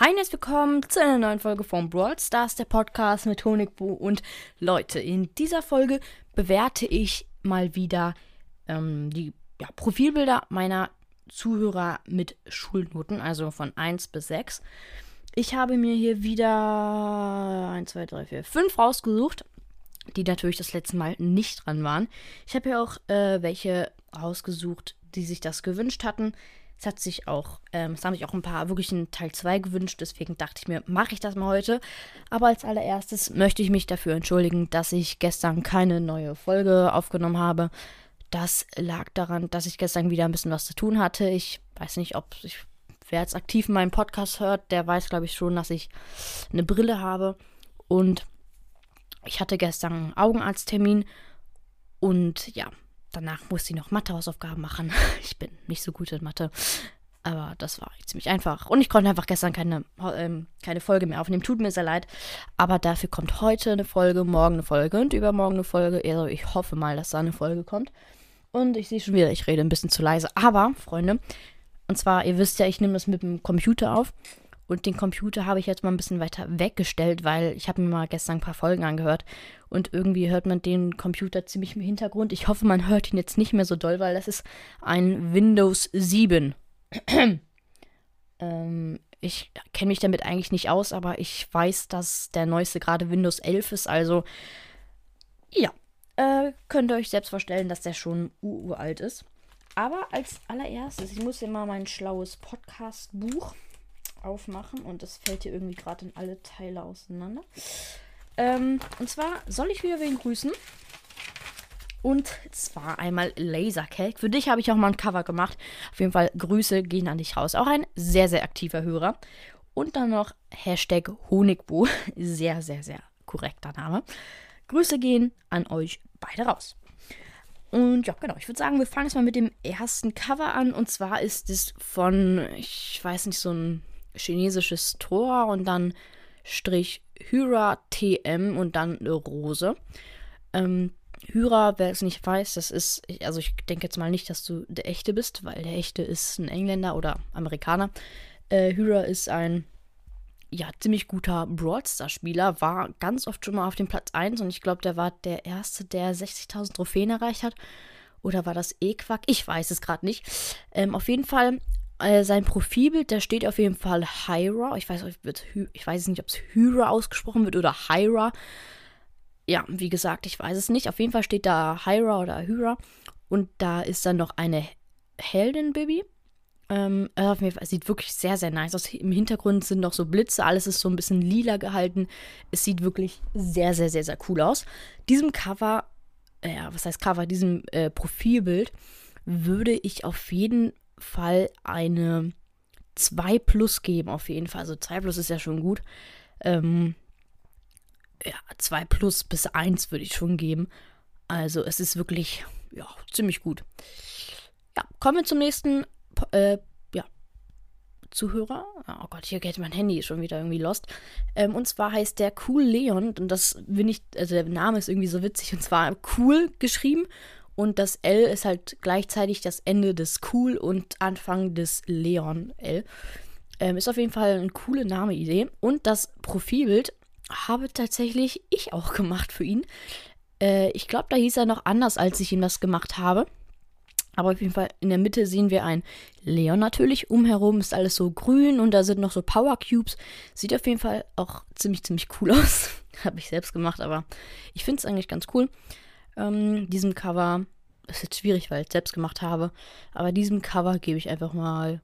Hi und willkommen zu einer neuen Folge von Brawl Stars, der Podcast mit Honigbu. Und Leute, in dieser Folge bewerte ich mal wieder ähm, die ja, Profilbilder meiner Zuhörer mit Schulnoten, also von 1 bis 6. Ich habe mir hier wieder 1, 2, 3, 4, 5 rausgesucht, die natürlich das letzte Mal nicht dran waren. Ich habe hier auch äh, welche rausgesucht, die sich das gewünscht hatten. Es hat sich auch, ähm, es haben sich auch ein paar wirklich einen Teil 2 gewünscht, deswegen dachte ich mir, mache ich das mal heute. Aber als allererstes möchte ich mich dafür entschuldigen, dass ich gestern keine neue Folge aufgenommen habe. Das lag daran, dass ich gestern wieder ein bisschen was zu tun hatte. Ich weiß nicht, ob ich, wer jetzt aktiv meinen Podcast hört, der weiß, glaube ich, schon, dass ich eine Brille habe. Und ich hatte gestern einen Augenarzttermin. Und ja, danach musste ich noch Mathehausaufgaben machen. Ich bin nicht so gut in Mathe. Aber das war ziemlich einfach. Und ich konnte einfach gestern keine, ähm, keine Folge mehr aufnehmen. Tut mir sehr leid. Aber dafür kommt heute eine Folge, morgen eine Folge und übermorgen eine Folge. Also ich hoffe mal, dass da eine Folge kommt. Und ich sehe schon wieder, ich rede ein bisschen zu leise. Aber, Freunde, und zwar, ihr wisst ja, ich nehme das mit dem Computer auf. Und den Computer habe ich jetzt mal ein bisschen weiter weggestellt, weil ich habe mir mal gestern ein paar Folgen angehört und irgendwie hört man den Computer ziemlich im Hintergrund. Ich hoffe, man hört ihn jetzt nicht mehr so doll, weil das ist ein Windows 7. ähm, ich kenne mich damit eigentlich nicht aus, aber ich weiß, dass der neueste gerade Windows 11 ist. Also, ja, äh, könnt ihr euch selbst vorstellen, dass der schon uralt ist. Aber als allererstes, ich muss hier mal mein schlaues Podcast-Buch aufmachen und das fällt hier irgendwie gerade in alle Teile auseinander. Ähm, und zwar soll ich wieder wen grüßen. Und zwar einmal Lasercake. Für dich habe ich auch mal ein Cover gemacht. Auf jeden Fall Grüße gehen an dich raus. Auch ein sehr, sehr aktiver Hörer. Und dann noch Hashtag Honigbu. Sehr, sehr, sehr korrekter Name. Grüße gehen an euch beide raus. Und ja, genau. Ich würde sagen, wir fangen jetzt mal mit dem ersten Cover an. Und zwar ist es von, ich weiß nicht, so ein chinesisches Tor und dann Strich Hyra TM und dann eine Rose. Ähm, Hyra, wer es nicht weiß, das ist, also ich denke jetzt mal nicht, dass du der Echte bist, weil der Echte ist ein Engländer oder Amerikaner. Äh, Hyra ist ein, ja, ziemlich guter Broadstar-Spieler, war ganz oft schon mal auf dem Platz 1 und ich glaube, der war der Erste, der 60.000 Trophäen erreicht hat. Oder war das E-Quack? Ich weiß es gerade nicht. Ähm, auf jeden Fall äh, sein Profilbild, da steht auf jeden Fall Hyra. Ich weiß, ich weiß nicht, ob es Hyra ausgesprochen wird oder Hyra. Ja, wie gesagt, ich weiß es nicht. Auf jeden Fall steht da Hyra oder Hyra. Und da ist dann noch eine Heldin, Baby. Ähm, auf jeden Fall, sieht wirklich sehr, sehr nice aus. Im Hintergrund sind noch so Blitze, alles ist so ein bisschen lila gehalten. Es sieht wirklich sehr, sehr, sehr, sehr cool aus. Diesem Cover, äh, ja, was heißt Cover, diesem äh, Profilbild würde ich auf jeden Fall eine 2 plus geben, auf jeden Fall. Also 2 plus ist ja schon gut. Ähm, ja, 2 plus bis 1 würde ich schon geben. Also es ist wirklich, ja, ziemlich gut. Ja, kommen wir zum nächsten, äh, ja, Zuhörer. Oh Gott, hier geht mein Handy schon wieder irgendwie lost. Ähm, und zwar heißt der Cool Leon, und das bin ich, also der Name ist irgendwie so witzig, und zwar cool geschrieben und das L ist halt gleichzeitig das Ende des Cool und Anfang des Leon L. Ähm, ist auf jeden Fall eine coole Name-Idee. Und das Profilbild habe tatsächlich ich auch gemacht für ihn. Äh, ich glaube, da hieß er noch anders, als ich ihm das gemacht habe. Aber auf jeden Fall in der Mitte sehen wir ein Leon natürlich. Umherum ist alles so grün und da sind noch so Power Cubes. Sieht auf jeden Fall auch ziemlich, ziemlich cool aus. habe ich selbst gemacht, aber ich finde es eigentlich ganz cool ähm, diesem Cover, ist jetzt schwierig, weil ich es selbst gemacht habe, aber diesem Cover gebe ich einfach mal,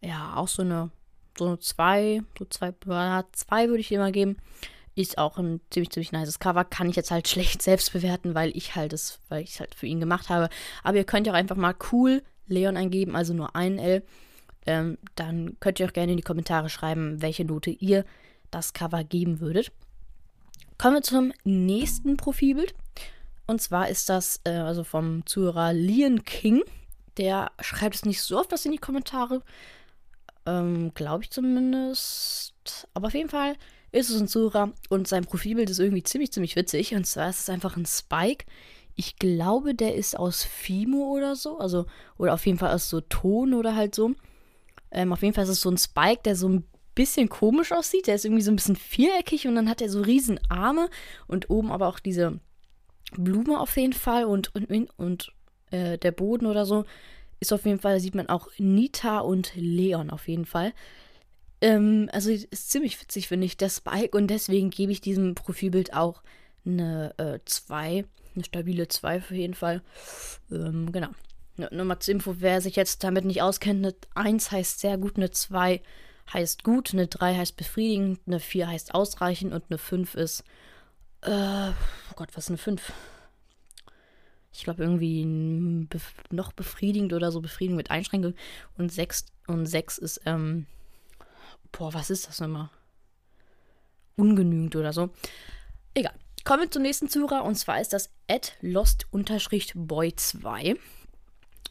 ja, auch so eine, so eine 2, so 2, 2 würde ich immer geben. Ist auch ein ziemlich, ziemlich nices Cover. Kann ich jetzt halt schlecht selbst bewerten, weil ich halt es, weil ich es halt für ihn gemacht habe. Aber ihr könnt ja auch einfach mal cool Leon eingeben, also nur ein L. Ähm, dann könnt ihr auch gerne in die Kommentare schreiben, welche Note ihr das Cover geben würdet. Kommen wir zum nächsten Profilbild. Und zwar ist das äh, also vom Zuhörer Lian King. Der schreibt es nicht so oft was in die Kommentare. Ähm, Glaube ich zumindest. Aber auf jeden Fall ist es ein Zuhörer und sein Profilbild ist irgendwie ziemlich, ziemlich witzig. Und zwar ist es einfach ein Spike. Ich glaube, der ist aus Fimo oder so. Also, oder auf jeden Fall aus so Ton oder halt so. Ähm, auf jeden Fall ist es so ein Spike, der so ein bisschen komisch aussieht. Der ist irgendwie so ein bisschen viereckig und dann hat er so riesen Arme und oben aber auch diese Blume auf jeden Fall und, und, und äh, der Boden oder so ist auf jeden Fall, sieht man auch Nita und Leon auf jeden Fall. Ähm, also ist ziemlich witzig, finde ich, der Spike und deswegen gebe ich diesem Profilbild auch eine 2, äh, eine stabile 2 auf jeden Fall. Ähm, genau. Nur mal zur Info, wer sich jetzt damit nicht auskennt, eine 1 heißt sehr gut, eine 2 heißt gut, eine 3 heißt befriedigend, eine 4 heißt ausreichend und eine 5 ist, oh Gott, was ist eine 5? Ich glaube irgendwie bef noch befriedigend oder so, befriedigend mit Einschränkung. Und 6 und 6 ist, ähm, boah, was ist das nochmal? Ungenügend oder so. Egal. Kommen wir zum nächsten Zuhörer und zwar ist das lost-boy2.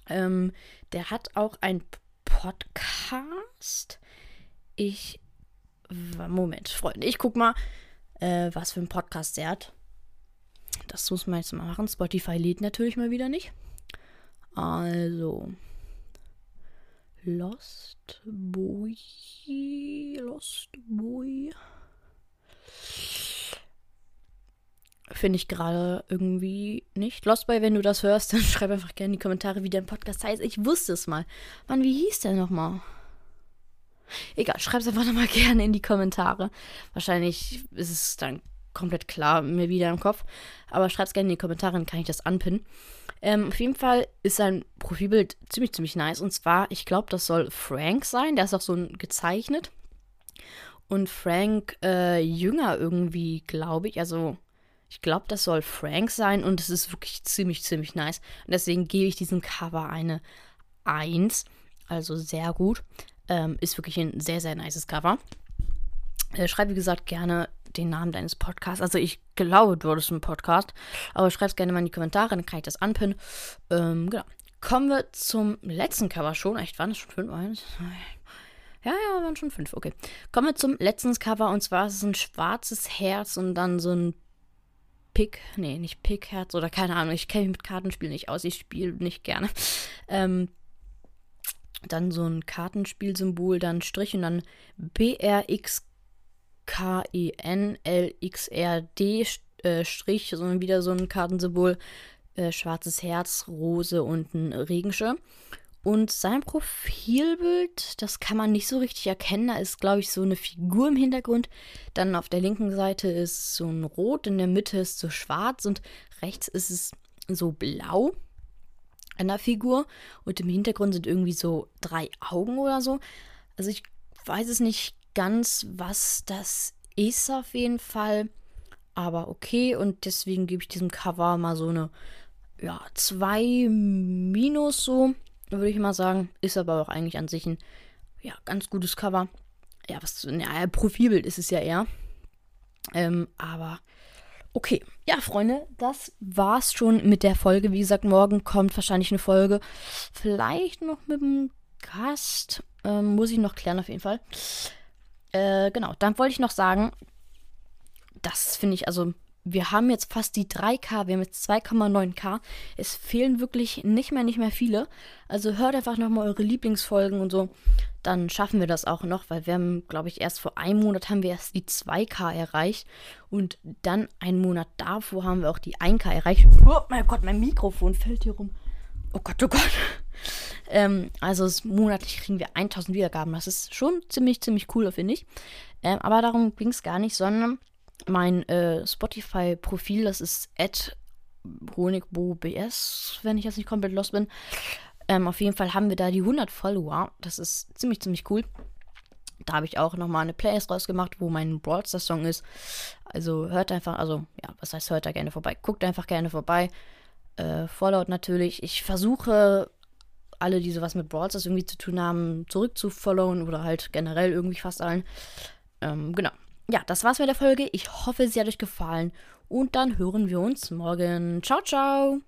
Ähm, der hat auch ein Podcast. Ich. Moment, Freunde, ich guck mal, äh, was für ein Podcast der hat. Das muss man jetzt mal machen. Spotify lädt natürlich mal wieder nicht. Also. Lost Boy. Lost Boy. Finde ich gerade irgendwie nicht. Lost Boy, wenn du das hörst, dann schreib einfach gerne in die Kommentare, wie dein Podcast heißt. Ich wusste es mal. Mann, wie hieß der nochmal? Egal, schreib es einfach nochmal gerne in die Kommentare. Wahrscheinlich ist es dann komplett klar mir wieder im Kopf. Aber schreibt es gerne in die Kommentare, dann kann ich das anpinnen. Ähm, auf jeden Fall ist sein Profilbild ziemlich, ziemlich nice. Und zwar, ich glaube, das soll Frank sein. Der ist auch so gezeichnet. Und Frank äh, jünger irgendwie, glaube ich. Also, ich glaube, das soll Frank sein. Und es ist wirklich ziemlich, ziemlich nice. Und deswegen gebe ich diesem Cover eine 1. Also sehr gut. Ähm, ist wirklich ein sehr, sehr nices Cover. Äh, schreib, wie gesagt, gerne den Namen deines Podcasts. Also ich glaube, du hattest einen Podcast, aber schreib es gerne mal in die Kommentare, dann kann ich das anpinnen. Ähm, genau. Kommen wir zum letzten Cover schon. Echt, waren es schon fünf? Eins. Ja, ja, waren schon fünf. Okay. Kommen wir zum letzten Cover und zwar ist es ein schwarzes Herz und dann so ein Pick, nee, nicht Pickherz oder keine Ahnung. Ich kenne mich mit Kartenspielen nicht aus. Ich spiele nicht gerne. Ähm, dann so ein Kartenspielsymbol, dann Strich und dann BRX K-E-N-L-X-R-D äh, Strich, sondern wieder so ein Kartensymbol, äh, schwarzes Herz, Rose und ein Regenschirm. Und sein Profilbild, das kann man nicht so richtig erkennen. Da ist, glaube ich, so eine Figur im Hintergrund. Dann auf der linken Seite ist so ein Rot, in der Mitte ist so schwarz und rechts ist es so blau an Figur. Und im Hintergrund sind irgendwie so drei Augen oder so. Also ich weiß es nicht ganz, was das ist auf jeden Fall. Aber okay, und deswegen gebe ich diesem Cover mal so eine, ja, 2 minus so, würde ich mal sagen. Ist aber auch eigentlich an sich ein, ja, ganz gutes Cover. Ja, was, ja, Profilbild ist es ja eher. Ähm, aber okay. Ja, Freunde, das war's schon mit der Folge. Wie gesagt, morgen kommt wahrscheinlich eine Folge. Vielleicht noch mit dem Gast. Ähm, muss ich noch klären auf jeden Fall. Äh, genau, dann wollte ich noch sagen, das finde ich, also wir haben jetzt fast die 3K, wir haben jetzt 2,9K. Es fehlen wirklich nicht mehr, nicht mehr viele. Also hört einfach nochmal eure Lieblingsfolgen und so. Dann schaffen wir das auch noch, weil wir haben, glaube ich, erst vor einem Monat haben wir erst die 2K erreicht. Und dann einen Monat davor haben wir auch die 1K erreicht. Oh mein Gott, mein Mikrofon fällt hier rum. Oh Gott, oh Gott. Ähm, also monatlich kriegen wir 1000 Wiedergaben. Das ist schon ziemlich, ziemlich cool, finde ich. Ähm, aber darum ging es gar nicht, sondern mein äh, Spotify-Profil, das ist honigbobs, wenn ich jetzt nicht komplett los bin. Ähm, auf jeden Fall haben wir da die 100 Follower. Das ist ziemlich, ziemlich cool. Da habe ich auch nochmal eine Playlist rausgemacht, wo mein Brawl Song ist. Also hört einfach, also ja, was heißt hört da gerne vorbei? Guckt einfach gerne vorbei. Äh, Fallout natürlich. Ich versuche alle, die sowas mit Brawl Stars irgendwie zu tun haben, zurückzufollowen oder halt generell irgendwie fast allen. Ähm, genau. Ja, das war's mit der Folge. Ich hoffe, sie hat euch gefallen. Und dann hören wir uns morgen. Ciao, ciao.